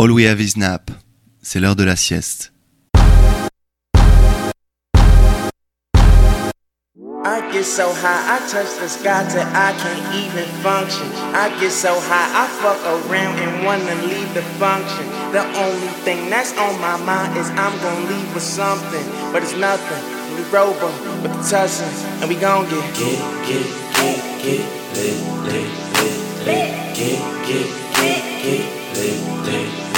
All we have is nap. C'est l'heure de la sieste. I get so high, I touch the sky till I can't even function. I get so high, I fuck around and wanna leave the function. The only thing that's on my mind is I'm gonna leave with something, but it's nothing. We roll with the tussins, and we gon' get get get get get lit lit lit lit get get get get lit lit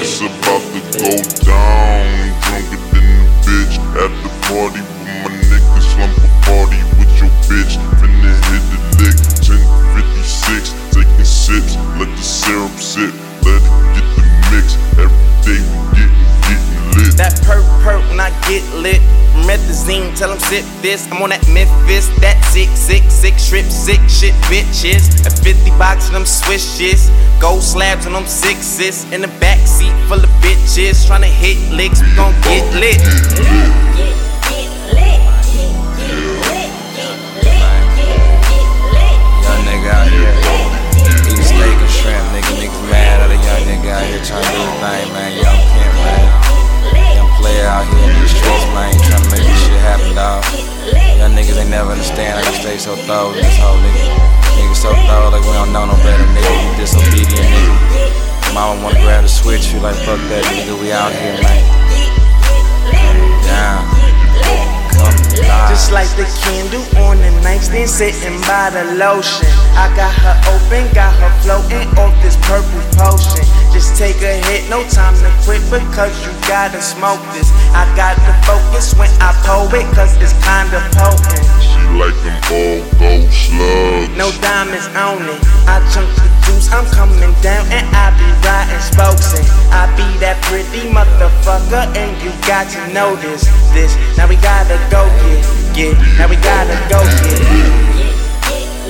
it's about to go down, drunker than a bitch. At the party with my niggas, slump a party with your bitch. Finna hit the lick, 1056 Taking sips, let the syrup sit Let it get the mix, every day we That perk perk when I get lit Methazine, tell them sip this. I'm on that Memphis, that sick, sick, sick, strip, sick shit, bitches. A 50 box of them swishes. Gold slabs on them sixes. In the back seat full of bitches. Trying to hit licks, we gon' get lit. Young nigga out here, eating steak and shrimp, nigga. Niggas mad at a young nigga out here trying to do his thing, man. Man. Young player out here in these streets, man. Trying to make this shit happen, dog. Young niggas ain't never understand how you stay so thorough in this whole nigga. Niggas so thorough like we don't know no better, nigga. You disobedient, nigga. Mama wanna grab the switch, you like fuck that, nigga. We out here, man. Down. Just like the candle on the nightstand, sitting by the lotion. I got her open, got her floating off this purple potion. Just take a hit, no time to quit because you gotta smoke this. I got to focus when I pull it, cause it's kinda potent. She like them all gold slugs No diamonds on it. I chunk the juice, I'm coming down and I be riding spokes. And I be that pretty motherfucker, and you got to know this. This, now we gotta go get, get, now we gotta go get.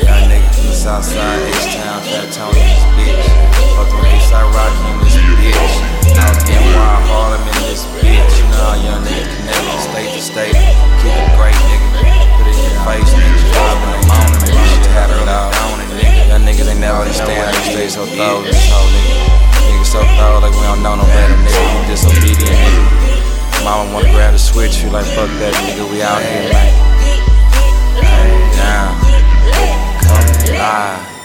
Young nigga from the south side, H-Town, Fat Tony, this bitch. Fuck with Eastside Rocky in this bitch. Out NY Harlem in this bitch. You know how young niggas connect from state to state. Keep it great, nigga. Put it in your face, driving them on and make this shit happen, dog. Young niggas ain't never understand how stay so thorough, this whole nigga. Niggas so thorough like we don't know no better, nigga. You disobedient, nigga. Mama wanna grab the switch, you like fuck that, nigga. We out here, man. Down. Come live.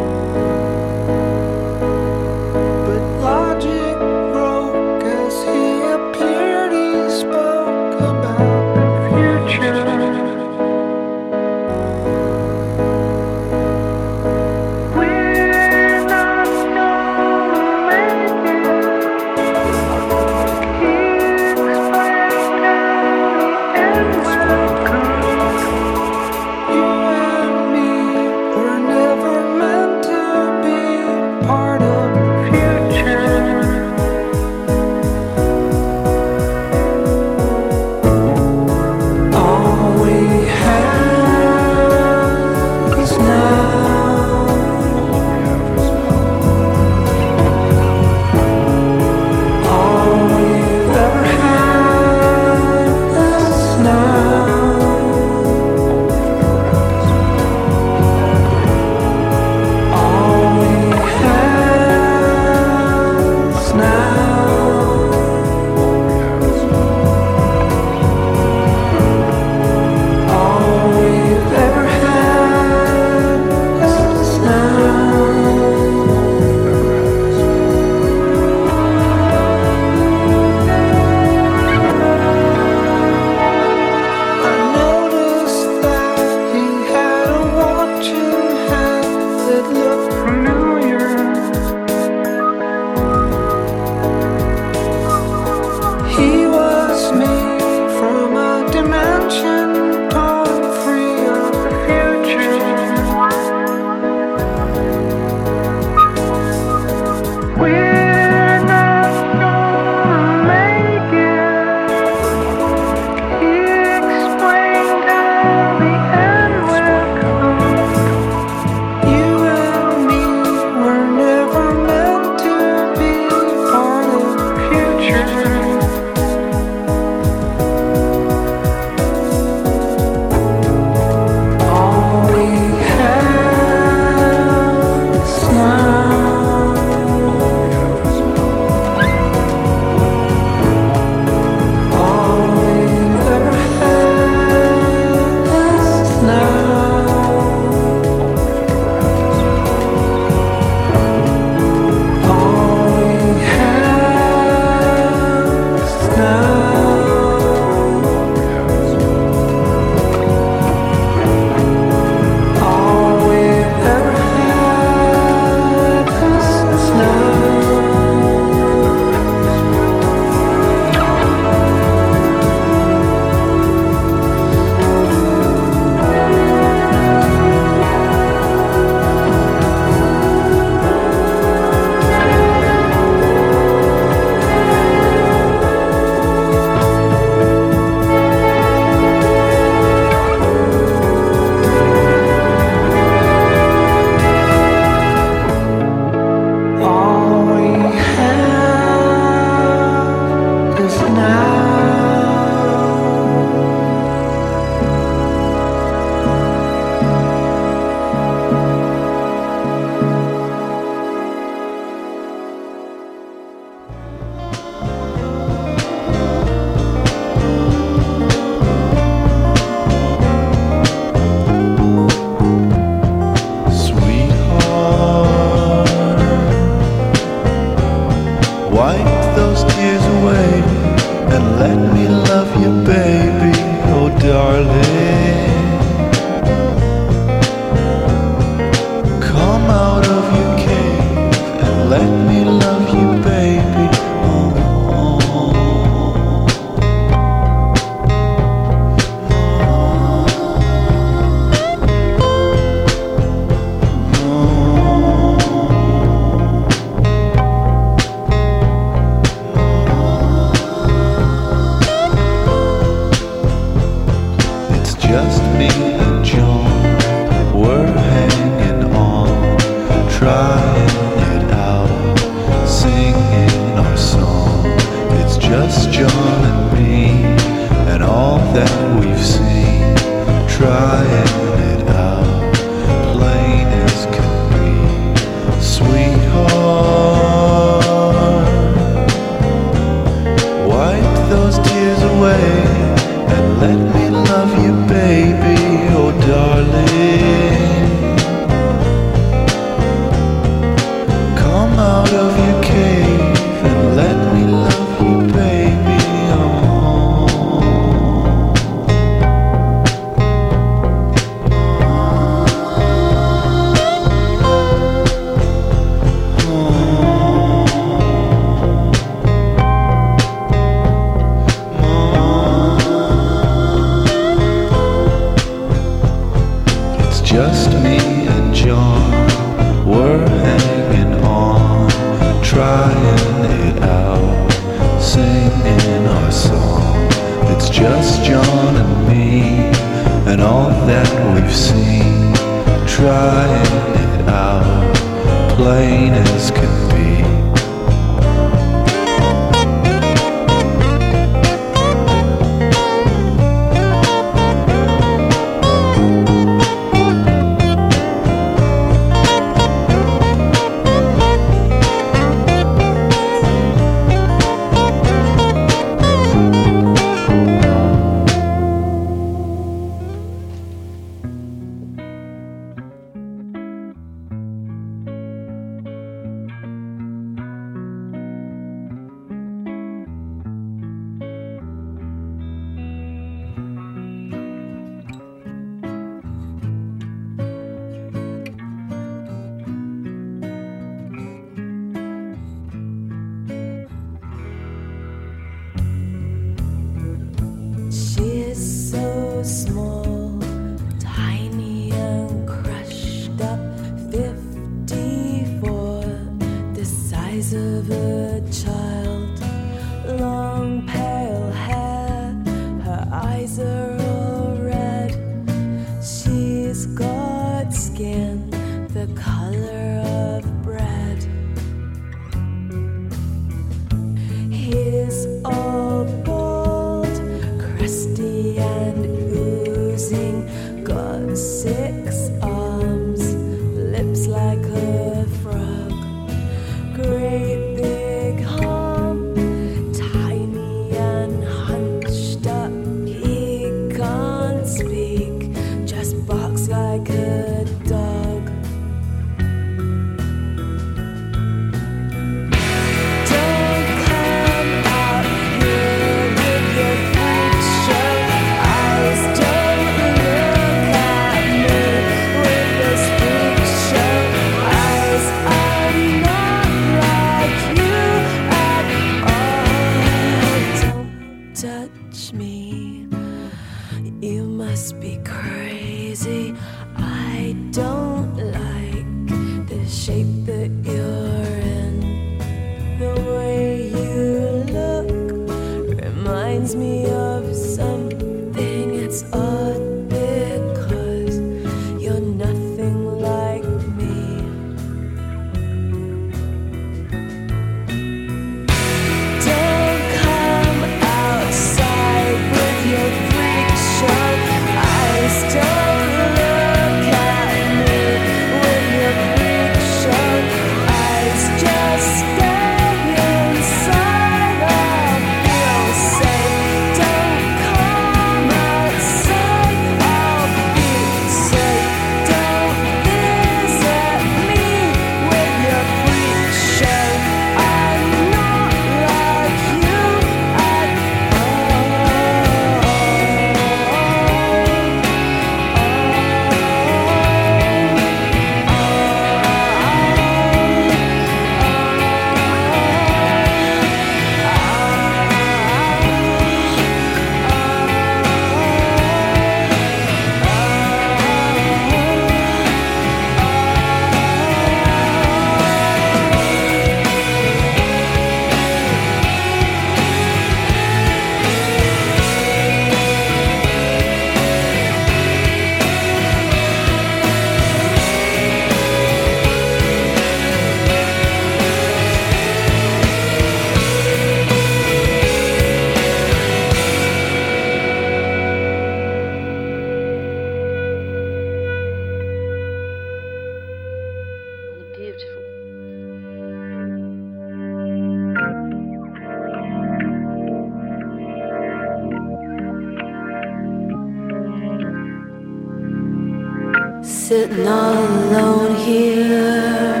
but not alone here,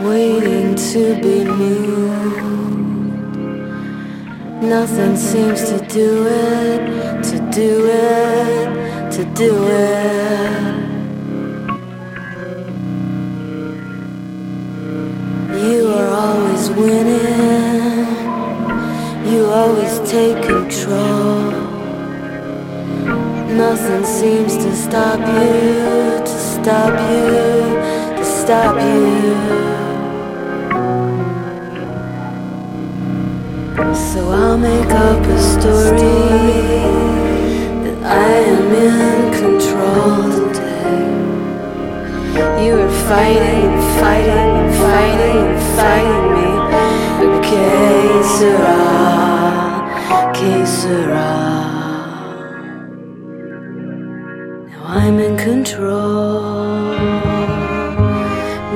waiting to be moved. Nothing seems to sera, qui sera. Now I'm in control.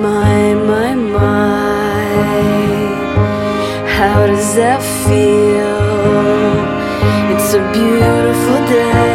My, my, my. How does that feel? It's a beautiful day.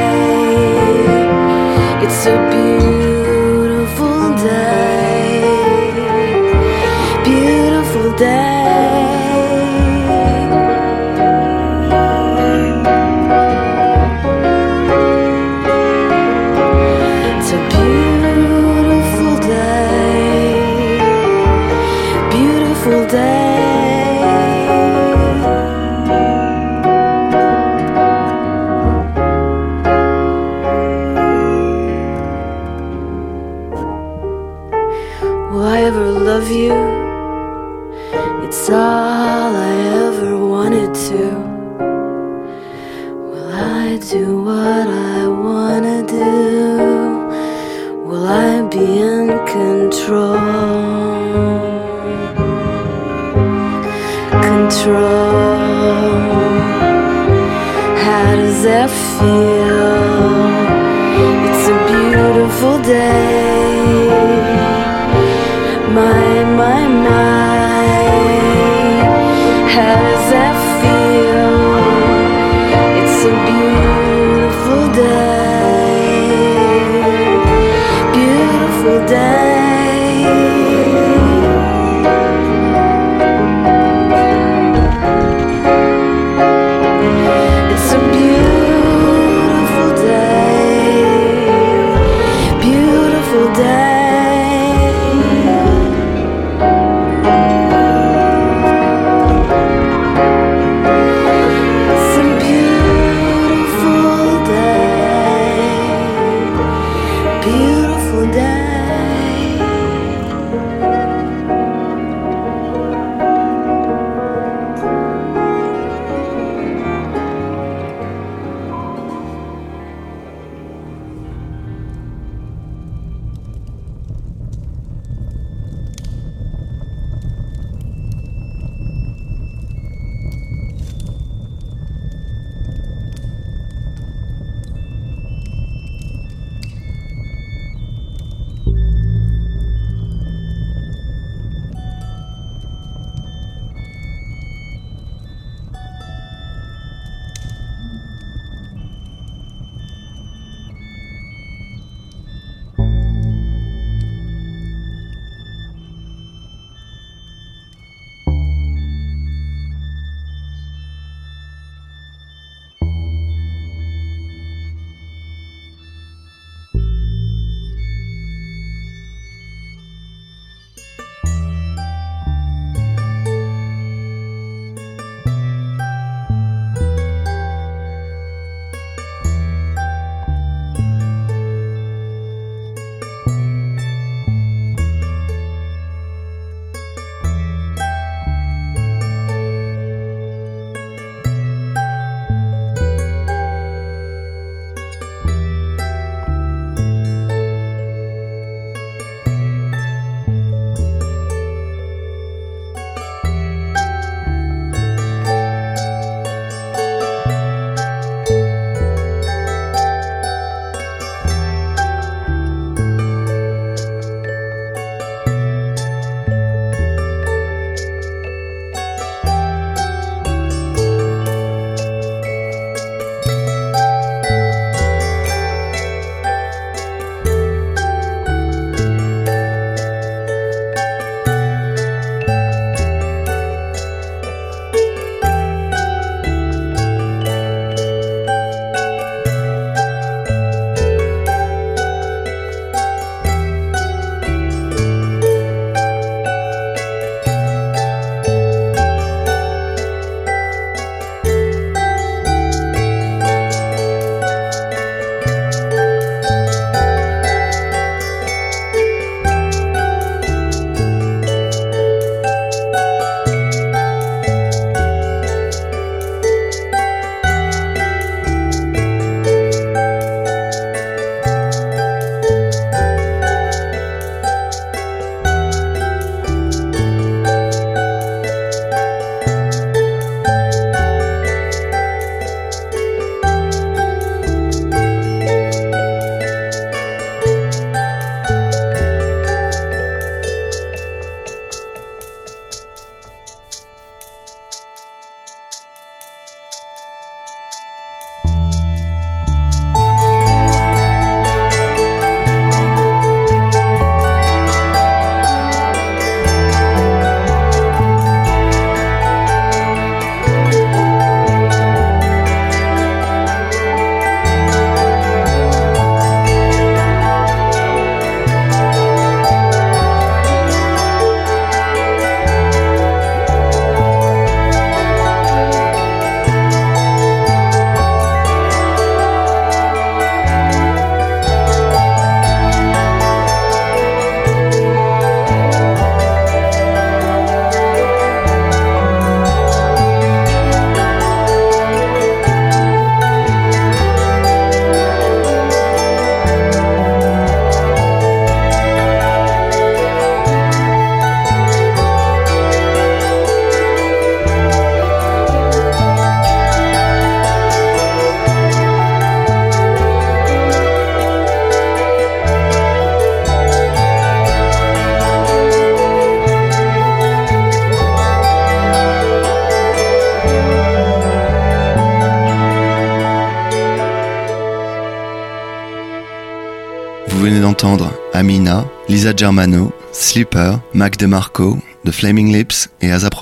Germano, Sleeper, Mac DeMarco, The Flaming Lips et Azap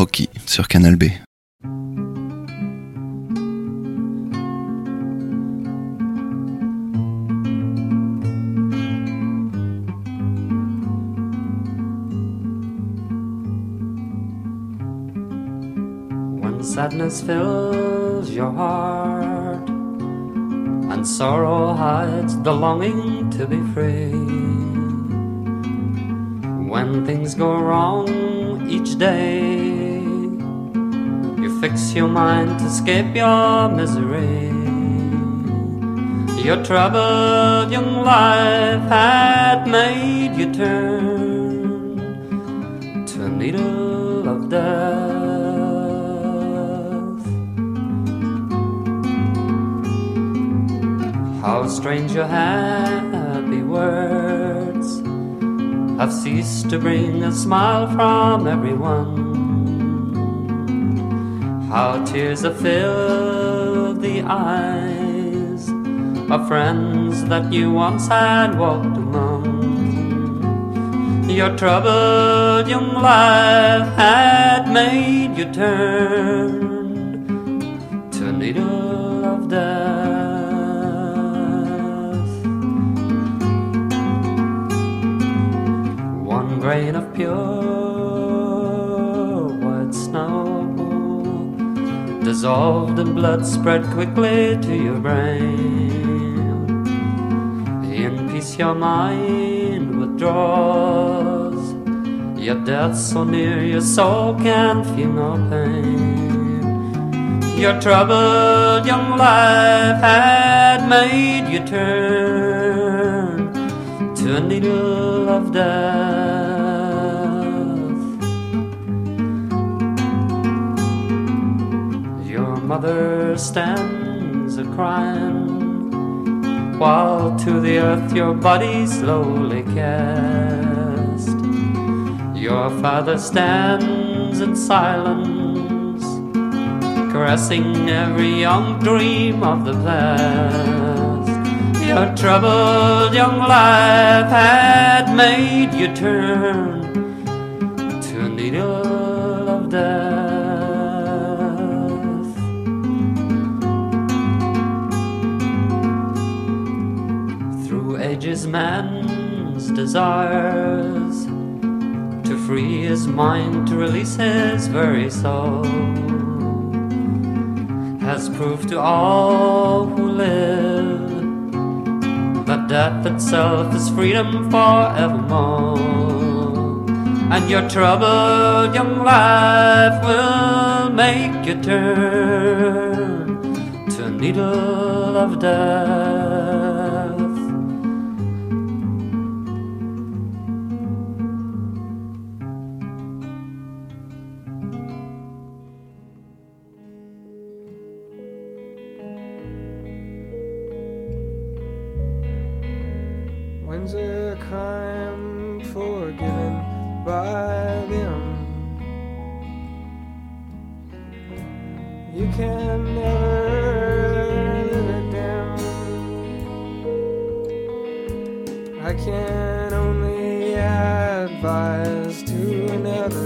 sur Canal B. Sadness fills your heart and sorrow hides the longing to be free. When things go wrong each day, you fix your mind to escape your misery. Your troubled young life had made you turn to a needle of death. How strange your happy words have ceased to bring a smile from everyone. How tears have filled the eyes of friends that you once had walked among. Your troubled young life had made you turn dissolved in blood spread quickly to your brain. In peace, your mind withdraws. Your death so near, your soul can feel no pain. Your troubled young life had made you turn to a needle of death. Mother stands a crying while to the earth your body slowly cast. Your father stands in silence, caressing every young dream of the past. Your troubled young life had made you turn man's desires to free his mind, to release his very soul, has proved to all who live that death itself is freedom forevermore. And your troubled young life will make you turn to a needle of death. Only advise to. Never,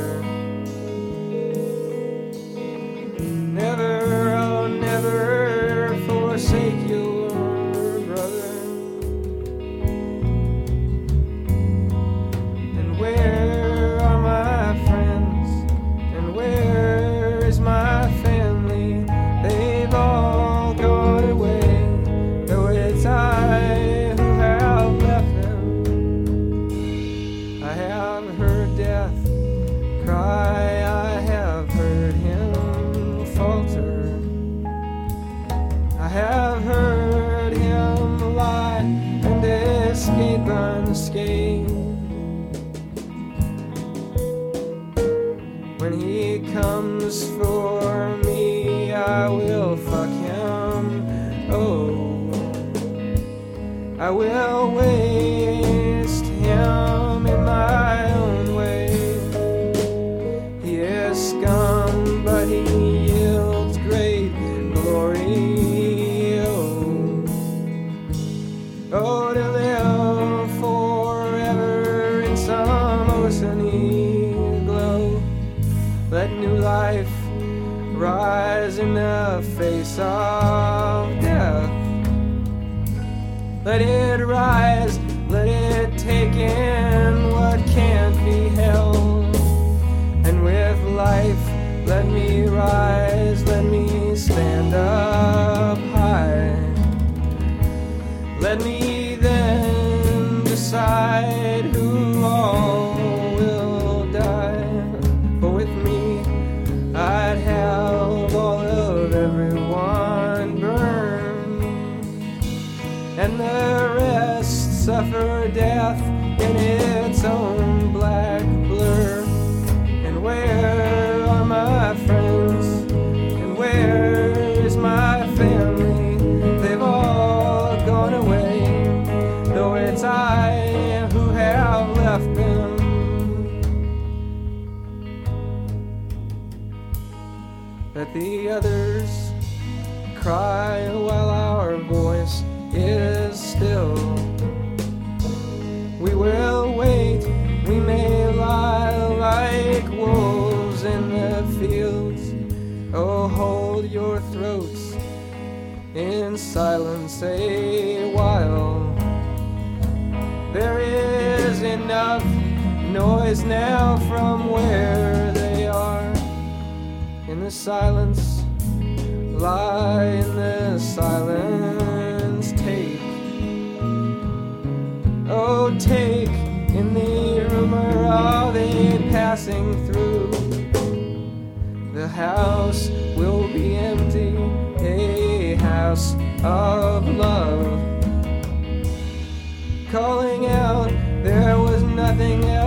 say while there is enough noise now from where they are. In the silence lie in the silence take oh take in the rumor of a passing through the house. of love. Calling out, there was nothing else.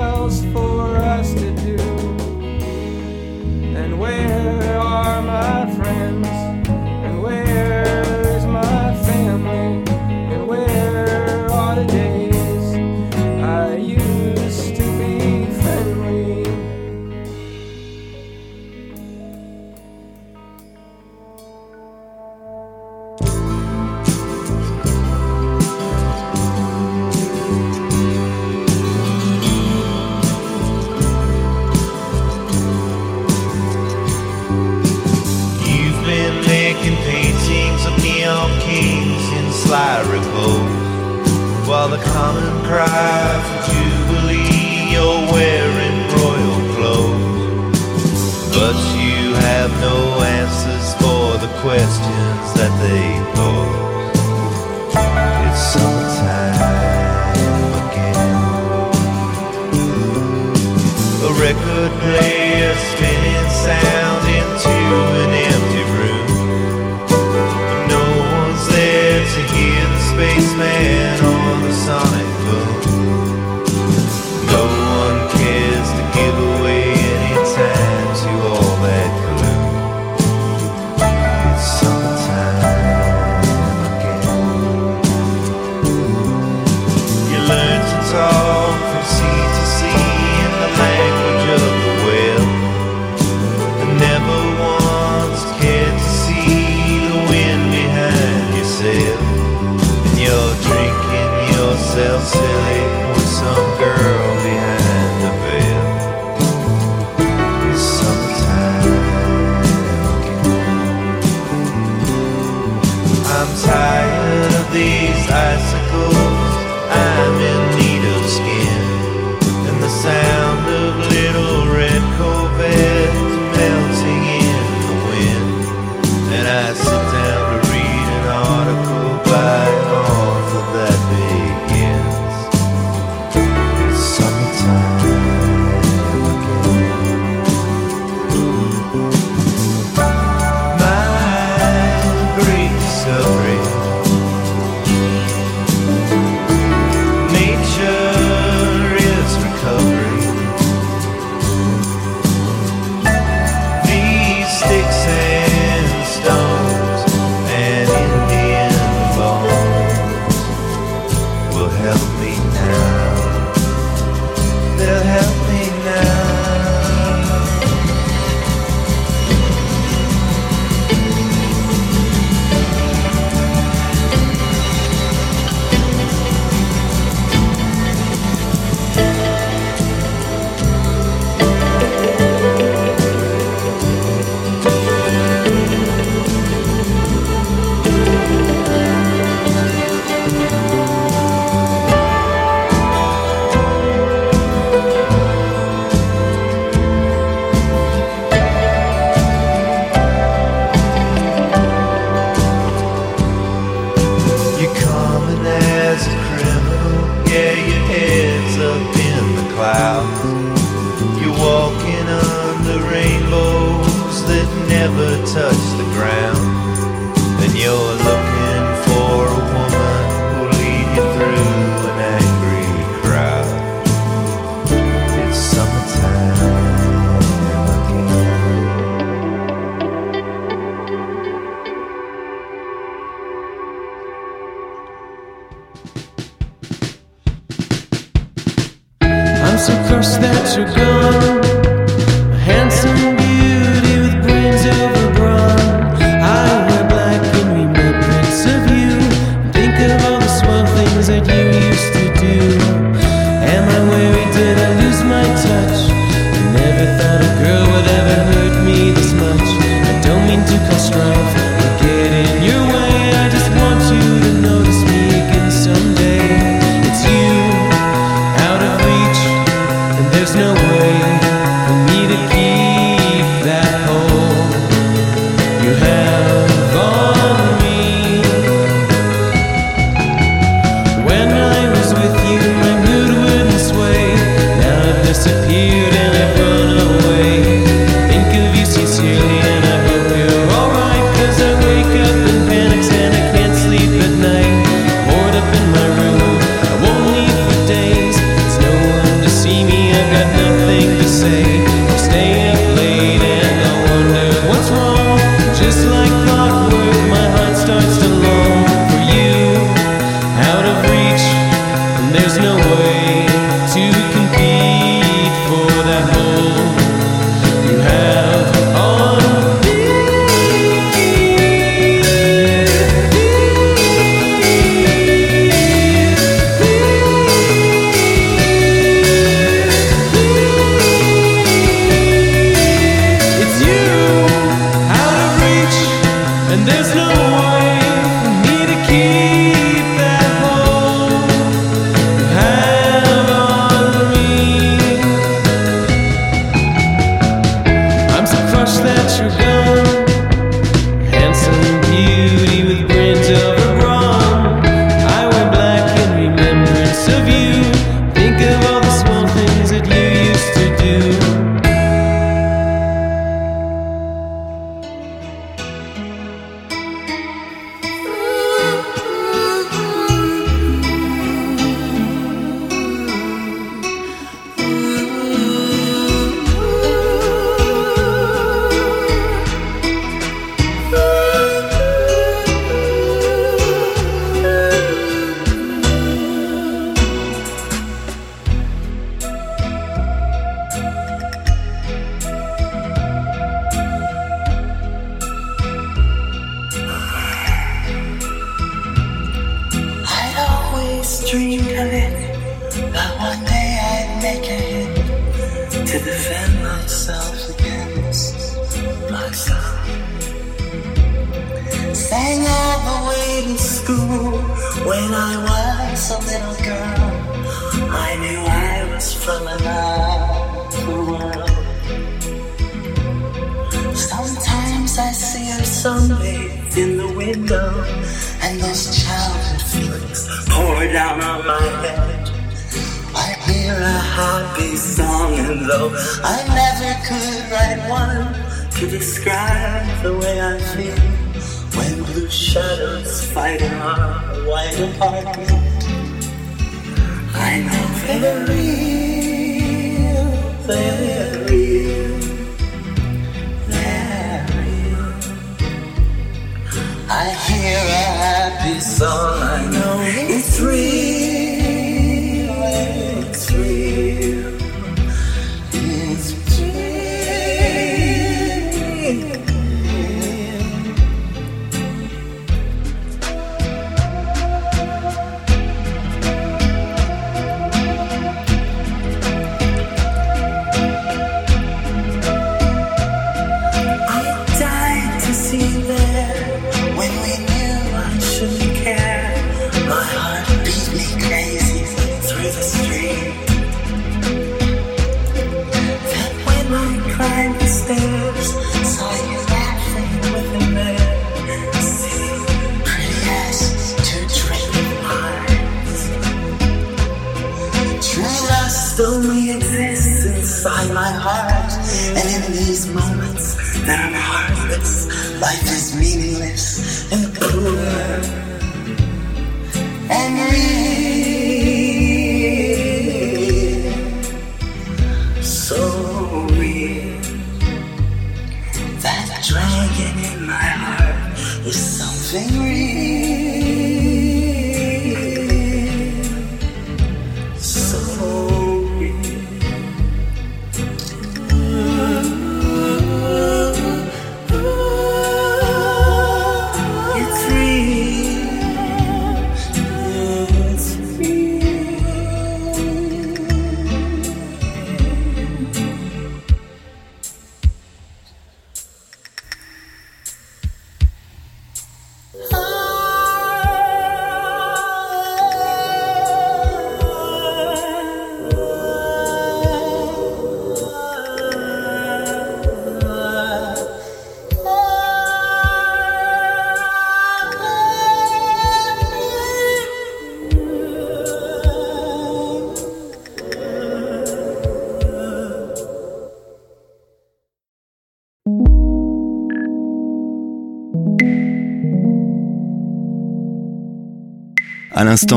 window, and those childhood feelings pouring down on my head. I hear a heartbeat song, and though I never could write one to describe the way I feel when blue shadows fighting on a white apartment, I know they're real, they're real. I hear a happy song. I know. Life is meaningless and poor and real. So real. That dragon in my heart is something real.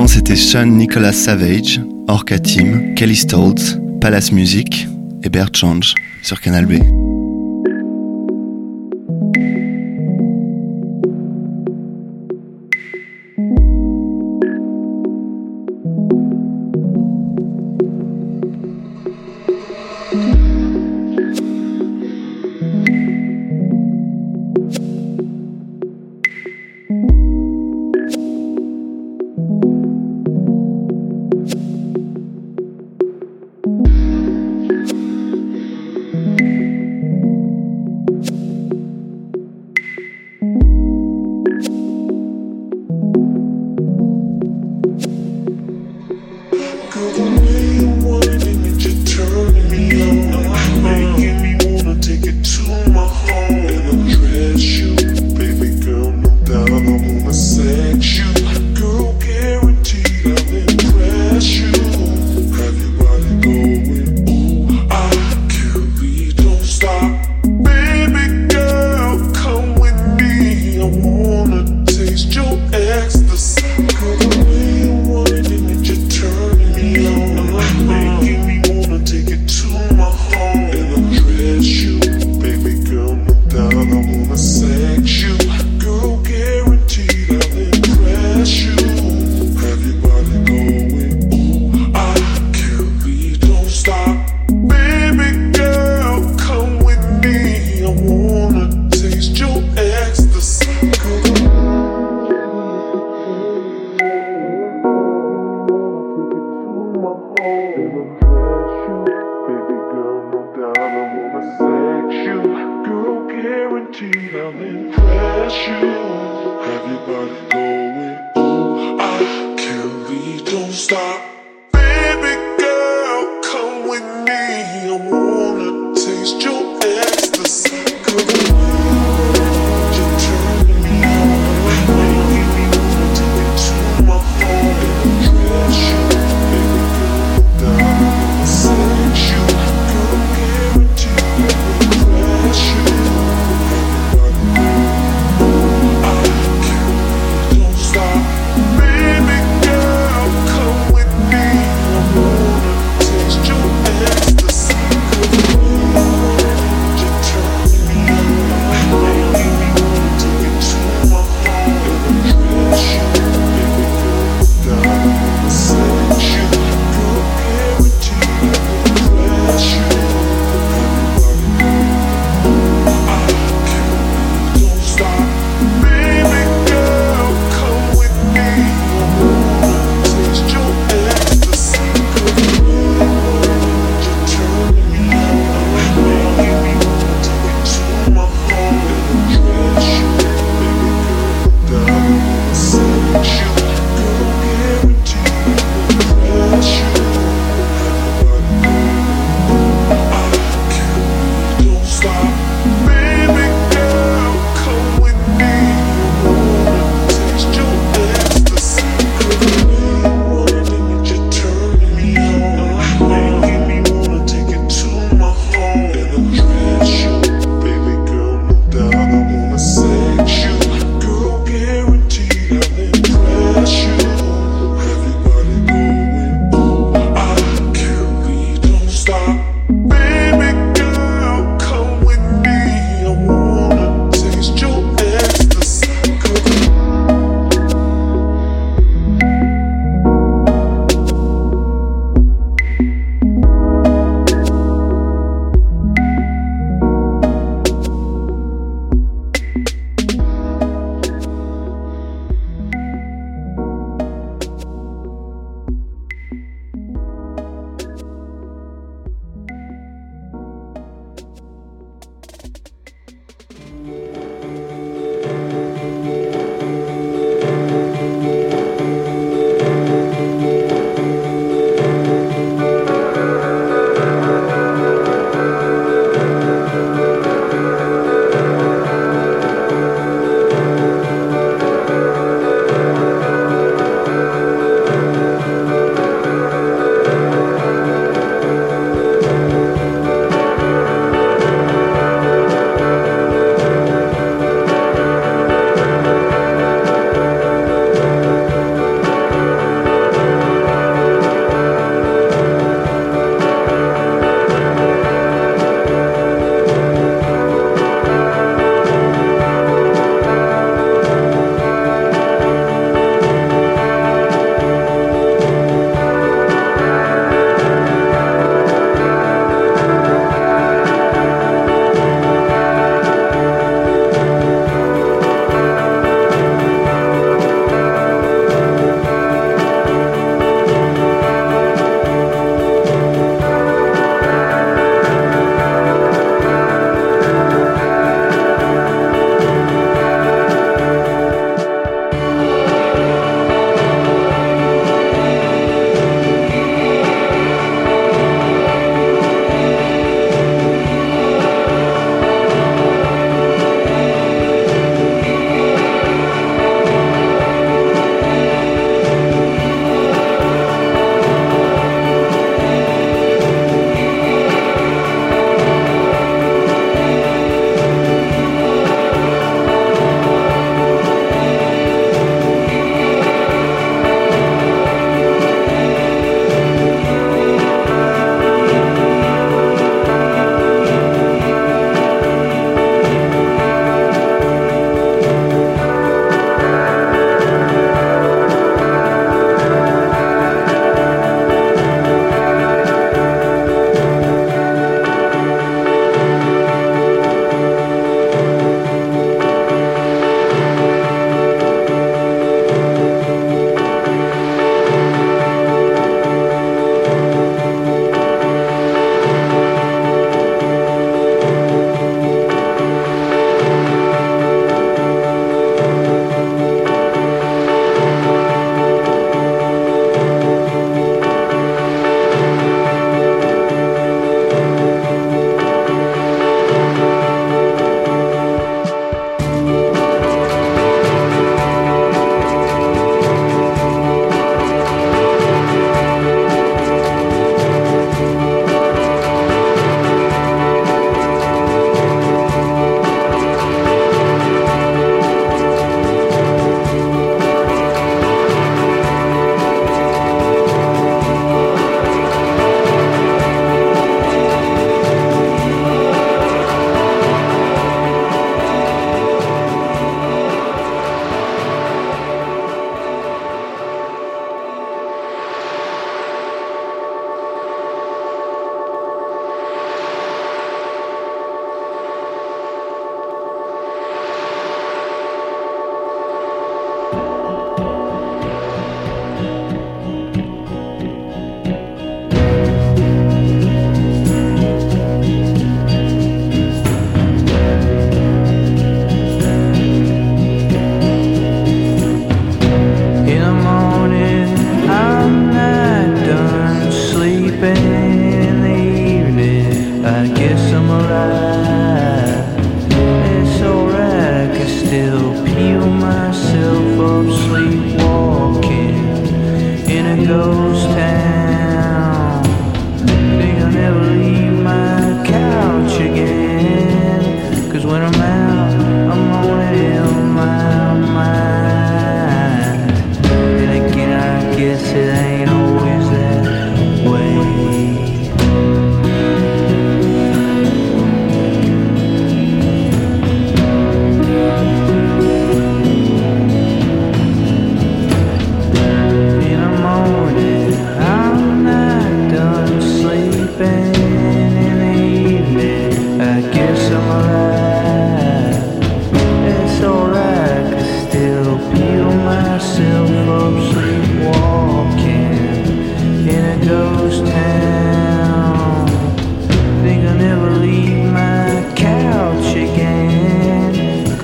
C'était Sean Nicholas Savage, Orca Team, Kelly Stoltz, Palace Music et Bert Change sur Canal B.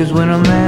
Cause when I'm out,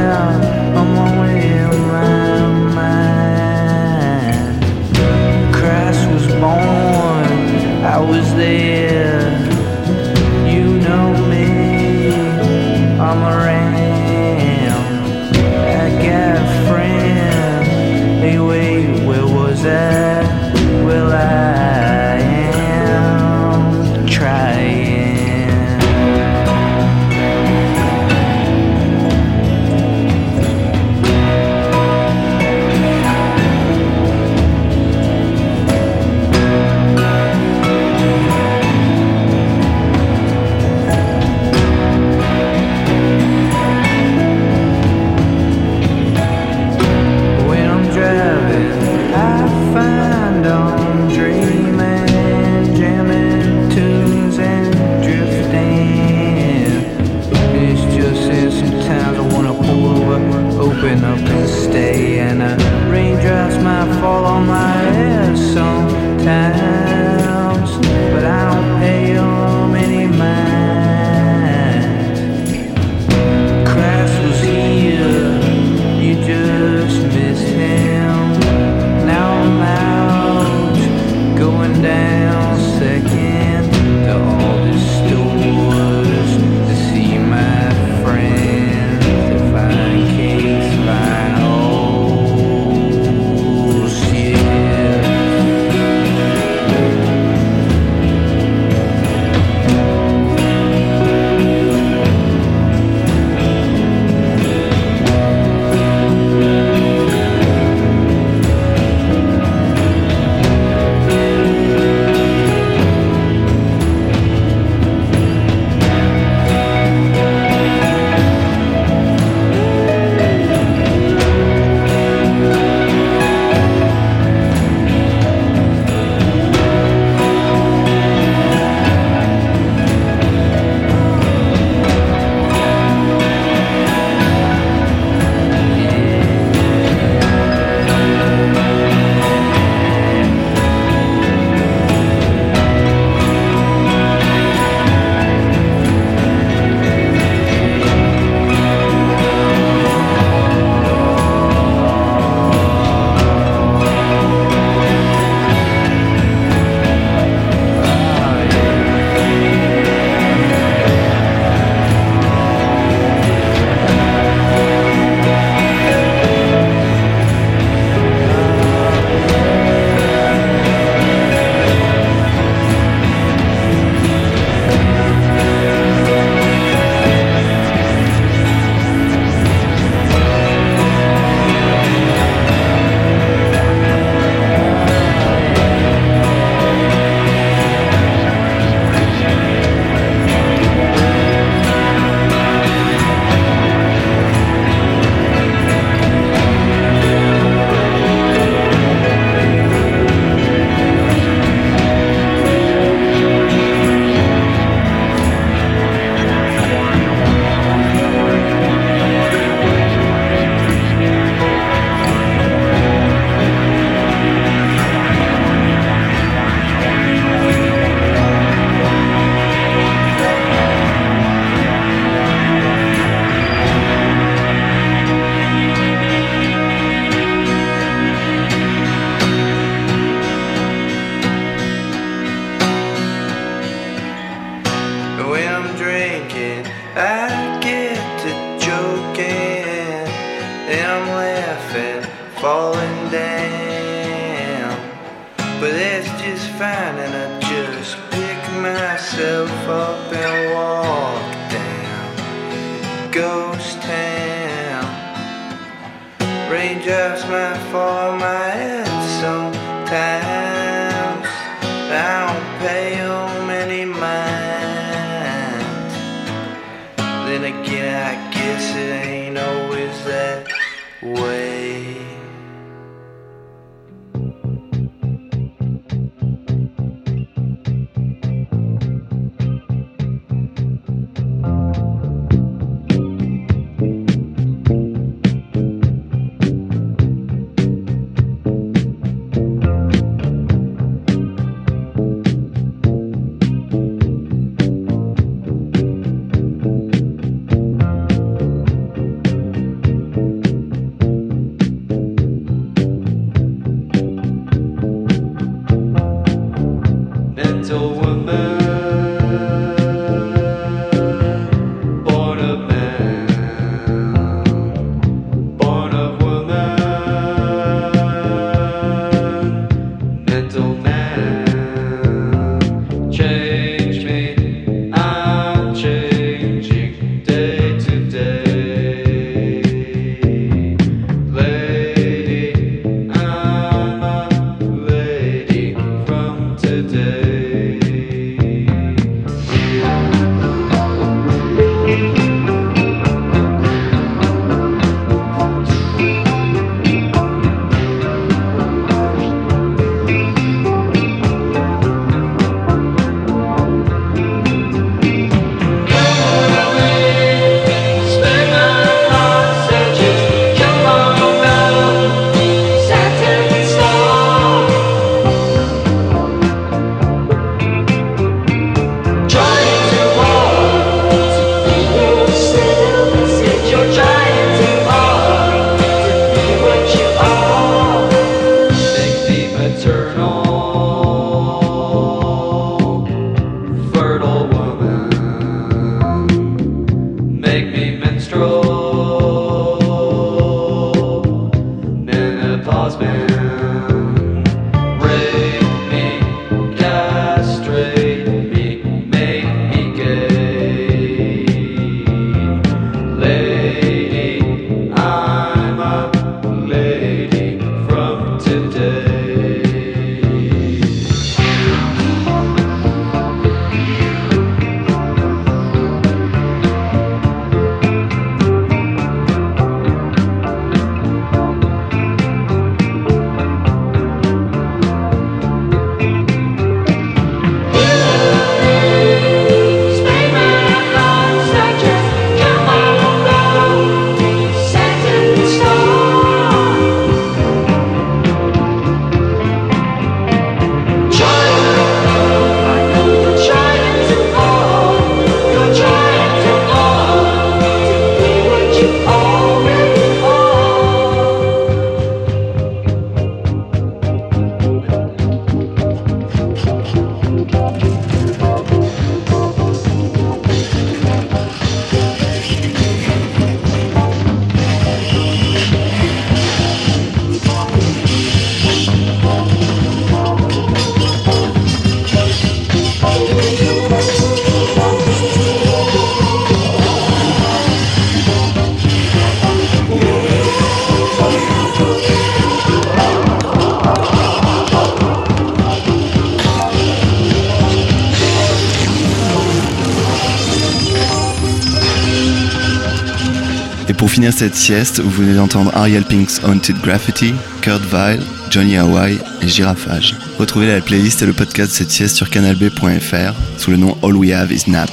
It's over. Cette sieste, vous venez d'entendre Ariel Pink's Haunted Graffiti, Kurt Vile, Johnny Hawaii et Girafage. Retrouvez la playlist et le podcast de cette sieste sur canalb.fr sous le nom All We Have Is Nap.